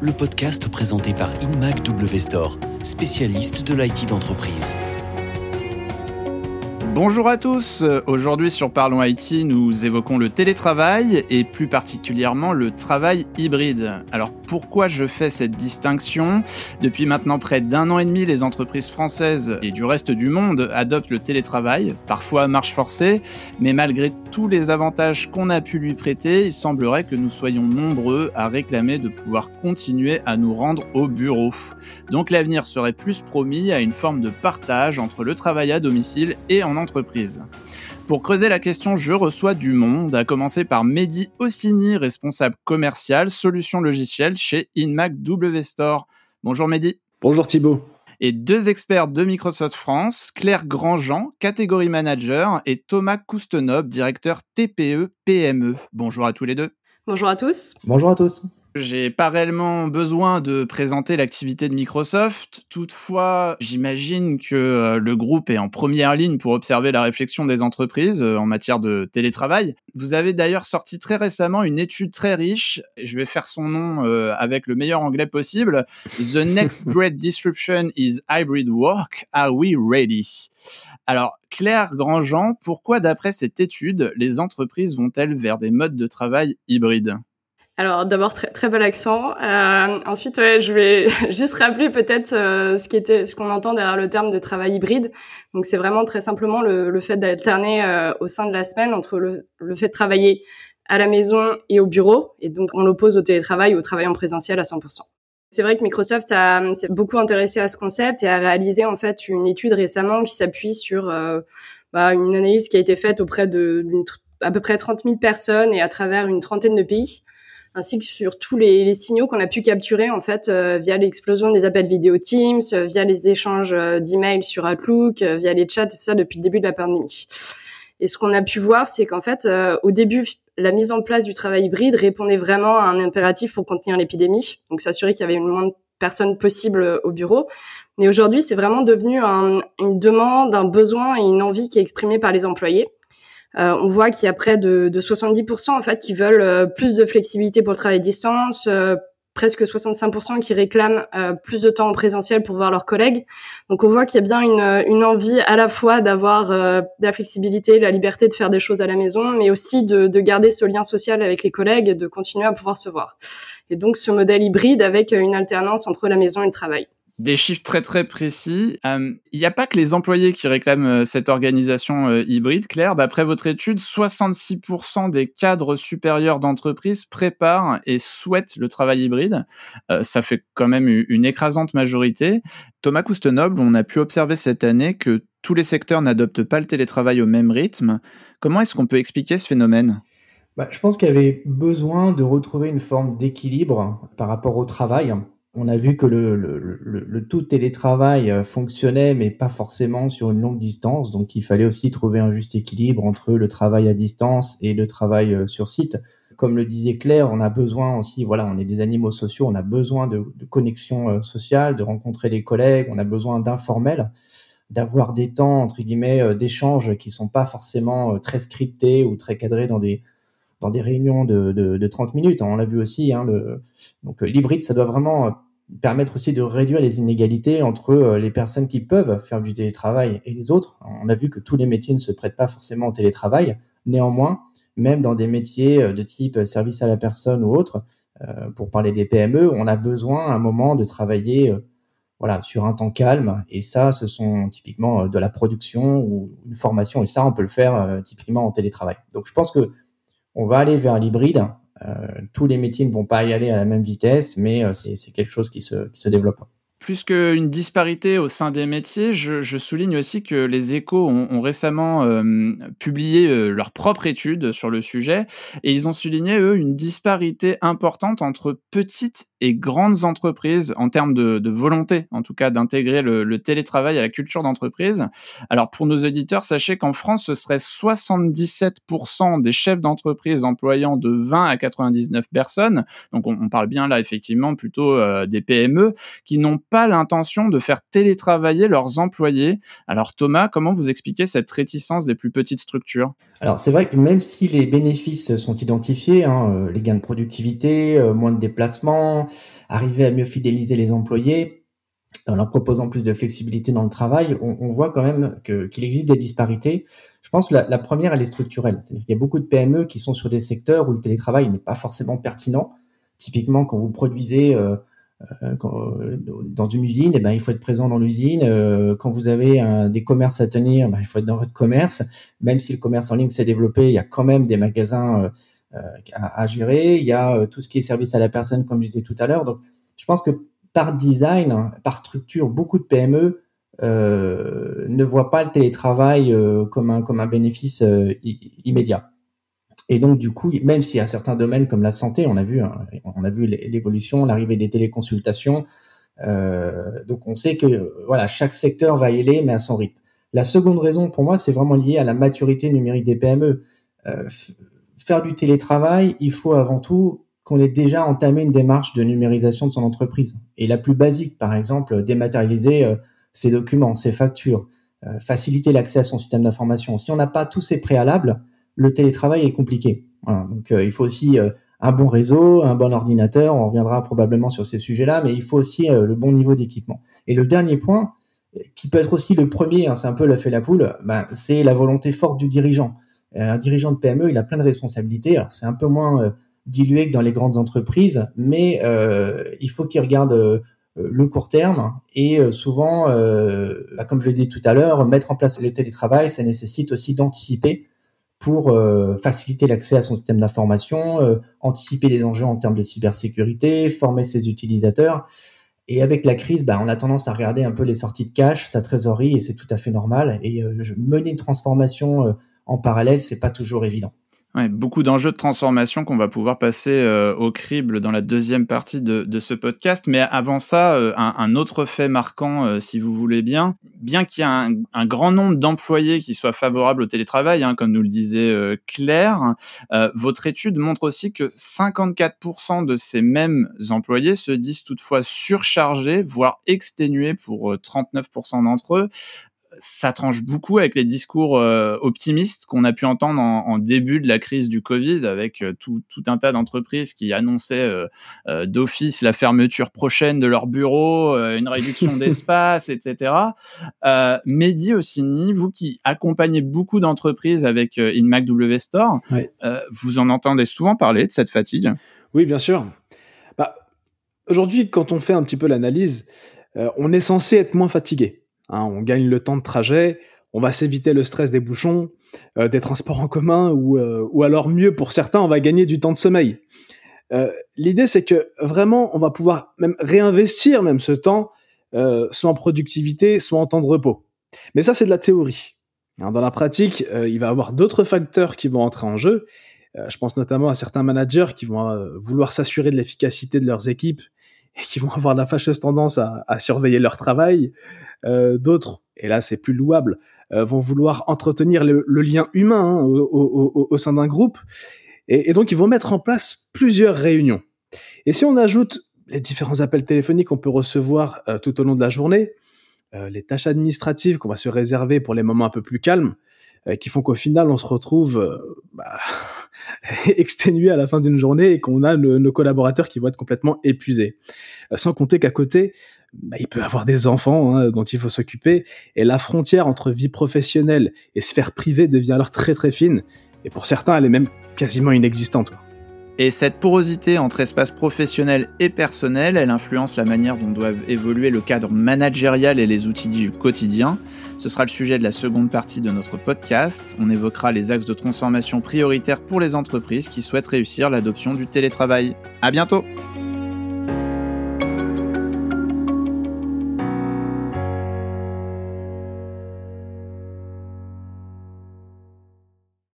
Le podcast présenté par InMac W spécialiste de l'IT d'entreprise. Bonjour à tous, aujourd'hui sur Parlons IT, nous évoquons le télétravail et plus particulièrement le travail hybride. Alors pourquoi je fais cette distinction? Depuis maintenant près d'un an et demi, les entreprises françaises et du reste du monde adoptent le télétravail, parfois à marche forcée, mais malgré tous les avantages qu'on a pu lui prêter, il semblerait que nous soyons nombreux à réclamer de pouvoir continuer à nous rendre au bureau. Donc l'avenir serait plus promis à une forme de partage entre le travail à domicile et en. Pour creuser la question, je reçois du monde, à commencer par Mehdi Ossini, responsable commercial solutions logicielles chez InMac W Store. Bonjour Mehdi. Bonjour Thibault. Et deux experts de Microsoft France, Claire Grandjean, catégorie manager, et Thomas Coustenob, directeur TPE PME. Bonjour à tous les deux. Bonjour à tous. Bonjour à tous. J'ai pas réellement besoin de présenter l'activité de Microsoft. Toutefois, j'imagine que euh, le groupe est en première ligne pour observer la réflexion des entreprises euh, en matière de télétravail. Vous avez d'ailleurs sorti très récemment une étude très riche. Je vais faire son nom euh, avec le meilleur anglais possible. The next great disruption is hybrid work. Are we ready? Alors, Claire Grandjean, pourquoi d'après cette étude, les entreprises vont-elles vers des modes de travail hybrides? Alors d'abord très très bel accent. Euh, ensuite, ouais, je vais juste rappeler peut-être euh, ce qui était, ce qu'on entend derrière le terme de travail hybride. Donc c'est vraiment très simplement le, le fait d'alterner euh, au sein de la semaine entre le, le, fait de travailler à la maison et au bureau, et donc on l'oppose au télétravail, au travail en présentiel à 100%. C'est vrai que Microsoft s'est beaucoup intéressé à ce concept et a réalisé en fait une étude récemment qui s'appuie sur euh, bah, une analyse qui a été faite auprès de à peu près 30 000 personnes et à travers une trentaine de pays ainsi que sur tous les, signaux qu'on a pu capturer en fait euh, via l'explosion des appels vidéo Teams, euh, via les échanges euh, d'emails sur Outlook, via les chats, et ça depuis le début de la pandémie. Et ce qu'on a pu voir, c'est qu'en fait, au début, la mise en place du travail hybride répondait vraiment à un impératif pour contenir l'épidémie, donc s'assurer qu'il y avait le moins de personnes possible au bureau. Mais aujourd'hui, c'est vraiment devenu un, une demande, un besoin et une envie qui est exprimée par les employés. Euh, on voit qu'il y a près de, de 70% en fait qui veulent euh, plus de flexibilité pour le travail à distance, euh, presque 65% qui réclament plus de temps en présentiel pour voir leurs collègues. Donc on voit qu'il y a bien une, une envie à la fois d'avoir de la flexibilité, la liberté de faire des choses à la maison, mais aussi de, de, garder ce lien social avec les collègues et de continuer à pouvoir se voir. Et donc ce modèle hybride avec une alternance entre la maison et le travail des chiffres très très précis. Euh, il n'y a pas que les employés qui réclament euh, cette organisation euh, hybride, Claire. D'après votre étude, 66% des cadres supérieurs d'entreprise préparent et souhaitent le travail hybride. ça fait quand même une écrasante majorité. Thomas Coustenoble, on a pu observer cette année que tous les secteurs n'adoptent pas le télétravail au même rythme. Comment est-ce qu'on peut expliquer ce phénomène? Bah, Je pense qu'il y avait besoin de retrouver une forme d'équilibre par rapport au travail on a vu que le, tout télétravail euh, fonctionnait, mais pas forcément sur une longue distance. Donc, il fallait aussi trouver un juste équilibre entre le travail à distance et le travail euh, sur site. Comme le disait Claire, on a besoin aussi, voilà, on est des animaux sociaux, on a besoin de, de connexion euh, sociale, de rencontrer les collègues, on a besoin d'informel, d'avoir des temps, entre guillemets, d'échanges qui sont pas forcément très scriptés ou très cadrés dans des, dans des réunions de, de, de 30 minutes. On l'a vu aussi. Hein, donc l'hybride, ça doit vraiment permettre aussi de réduire les inégalités entre euh, les personnes qui peuvent faire du télétravail et les autres. On a vu que tous les métiers ne se prêtent pas forcément au télétravail. Néanmoins, même dans des métiers euh, de type service à la personne ou autre, euh, pour parler des PME, on a besoin à un moment de travailler voilà, sur un temps calme. Et ça, ce sont typiquement de la production ou une formation. Et ça, on peut le faire typiquement en télétravail. Donc, je pense que on va aller vers l'hybride tous les métiers ne vont pas y aller à la même vitesse, mais euh, c'est quelque chose qui se, qui se développe plus qu'une disparité au sein des métiers, je, souligne aussi que les échos ont, récemment euh, publié euh, leur propre étude sur le sujet et ils ont souligné, eux, une disparité importante entre petites et grandes entreprises en termes de, volonté, en tout cas, d'intégrer le, télétravail à la culture d'entreprise. Alors, pour nos auditeurs, sachez qu'en France, ce serait 77% des chefs d'entreprise employant de 20 à 99 personnes. Donc, on, on, parle bien là, effectivement, plutôt euh, des PME qui n'ont pas l'intention de faire télétravailler leurs employés. Alors Thomas, comment vous expliquez cette réticence des plus petites structures? Alors c'est vrai que même si les bénéfices sont identifiés, hein, euh, les gains de productivité, euh, moins de déplacements, arriver à mieux fidéliser les employés, en leur proposant plus de flexibilité dans le travail, on, voit quand même qu'il existe des disparités. Je pense que la, première, elle est structurelle. C'est-à-dire qu'il y a beaucoup de PME qui sont sur des secteurs où le télétravail n'est pas forcément pertinent. Typiquement, quand vous produisez euh, euh, euh, dans une usine, eh ben, il faut être présent dans l'usine. quand vous avez des commerces à tenir, ben, il faut être dans votre commerce. Même si le commerce en ligne s'est développé, il y a quand même des magasins à, gérer. Il y a tout ce qui est service à la personne, comme je disais tout à l'heure. Donc, je pense que par design, par structure, beaucoup de PME euh, ne voient pas le télétravail euh, comme, un, comme un bénéfice euh, immédiat. Et donc, du coup, même s'il y a certains domaines comme la santé, on a vu, hein, vu l'évolution, l'arrivée des téléconsultations. donc, on sait que voilà, chaque secteur va y aller, mais à son rythme. La seconde raison, pour moi, c'est vraiment lié à la maturité numérique des PME. faire du télétravail, il faut avant tout qu'on ait déjà entamé une démarche de numérisation de son entreprise. Et la plus basique, par exemple, dématérialiser euh, ses documents, ses factures, euh, faciliter l'accès à son système d'information. Si on n'a pas tous ces préalables, le télétravail est compliqué. Donc euh, il faut aussi un bon réseau, un bon ordinateur, on reviendra probablement sur ces sujets-là, mais il faut aussi le bon niveau d'équipement. Et le dernier point, qui peut être aussi le premier, hein, c'est un peu le fait la poule, ben, c'est la volonté forte du dirigeant. un dirigeant de PME, il a plein de responsabilités. c'est un peu moins dilué que dans les grandes entreprises, mais euh, il faut qu'ils regardent euh, le court terme et euh, souvent, bah, comme je le disais tout à l'heure, mettre en place le télétravail, ça nécessite aussi d'anticiper pour faciliter l'accès à son système d'information, anticiper les enjeux en termes de cybersécurité, former ses utilisateurs. Et avec la crise, bah, on a tendance à regarder un peu les sorties de cash, sa trésorerie, et c'est tout à fait normal. Et mener une transformation en parallèle, c'est pas toujours évident. Ouais, beaucoup d'enjeux de transformation qu'on va pouvoir passer euh, au crible dans la deuxième partie de, de ce podcast. Mais avant ça, euh, un, un, autre fait marquant, euh, si vous voulez bien, bien qu'il y ait un, un grand nombre d'employés qui soient favorables au télétravail, hein, comme nous le disait Claire, votre étude montre aussi que 54% de ces mêmes employés se disent toutefois surchargés, voire exténués pour 39% d'entre eux ça tranche beaucoup avec les discours euh, optimistes qu'on a pu entendre en, début de la crise du Covid, avec euh, tout, un tas d'entreprises qui annonçaient euh, d'office la fermeture prochaine de leur bureau, une réduction d'espace, etc. Mehdi Ossini, vous qui accompagnez beaucoup d'entreprises avec InMac W Store, vous en entendez souvent parler de cette fatigue? Oui, bien sûr. Bah, Aujourd'hui, quand on fait un petit peu l'analyse, on est censé être moins fatigué. Hein, on gagne le temps de trajet, on va s'éviter le stress des bouchons, euh, des transports en commun, ou, euh, ou alors mieux pour certains, on va gagner du temps de sommeil. Euh, l'idée, c'est que vraiment, on va pouvoir même réinvestir même ce temps, soit en productivité, soit en temps de repos. Mais ça, c'est de la théorie. Hein, dans la pratique, il va y avoir d'autres facteurs qui vont entrer en jeu. je pense notamment à certains managers qui vont vouloir s'assurer de l'efficacité de leurs équipes et qui vont avoir la fâcheuse tendance à surveiller leur travail. Euh, d'autres, et là c'est plus louable, euh, vont vouloir entretenir le, lien humain hein, au, sein d'un groupe. Et, donc ils vont mettre en place plusieurs réunions. Et si on ajoute les différents appels téléphoniques qu'on peut recevoir euh, tout au long de la journée, les tâches administratives qu'on va se réserver pour les moments un peu plus calmes, qui font qu'au final on se retrouve bah, exténué à la fin d'une journée et qu'on a nos collaborateurs qui vont être complètement épuisés. sans compter qu'à côté, bah, il peut avoir des enfants hein, dont il faut s'occuper, et la frontière entre vie professionnelle et sphère privée devient alors très très fine, et pour certains elle est même quasiment inexistante. Et cette porosité entre espace professionnel et personnel, elle influence la manière dont doivent évoluer le cadre managérial et les outils du quotidien. Ce sera le sujet de la seconde partie de notre podcast. On évoquera les axes de transformation prioritaires pour les entreprises qui souhaitent réussir l'adoption du télétravail. À bientôt!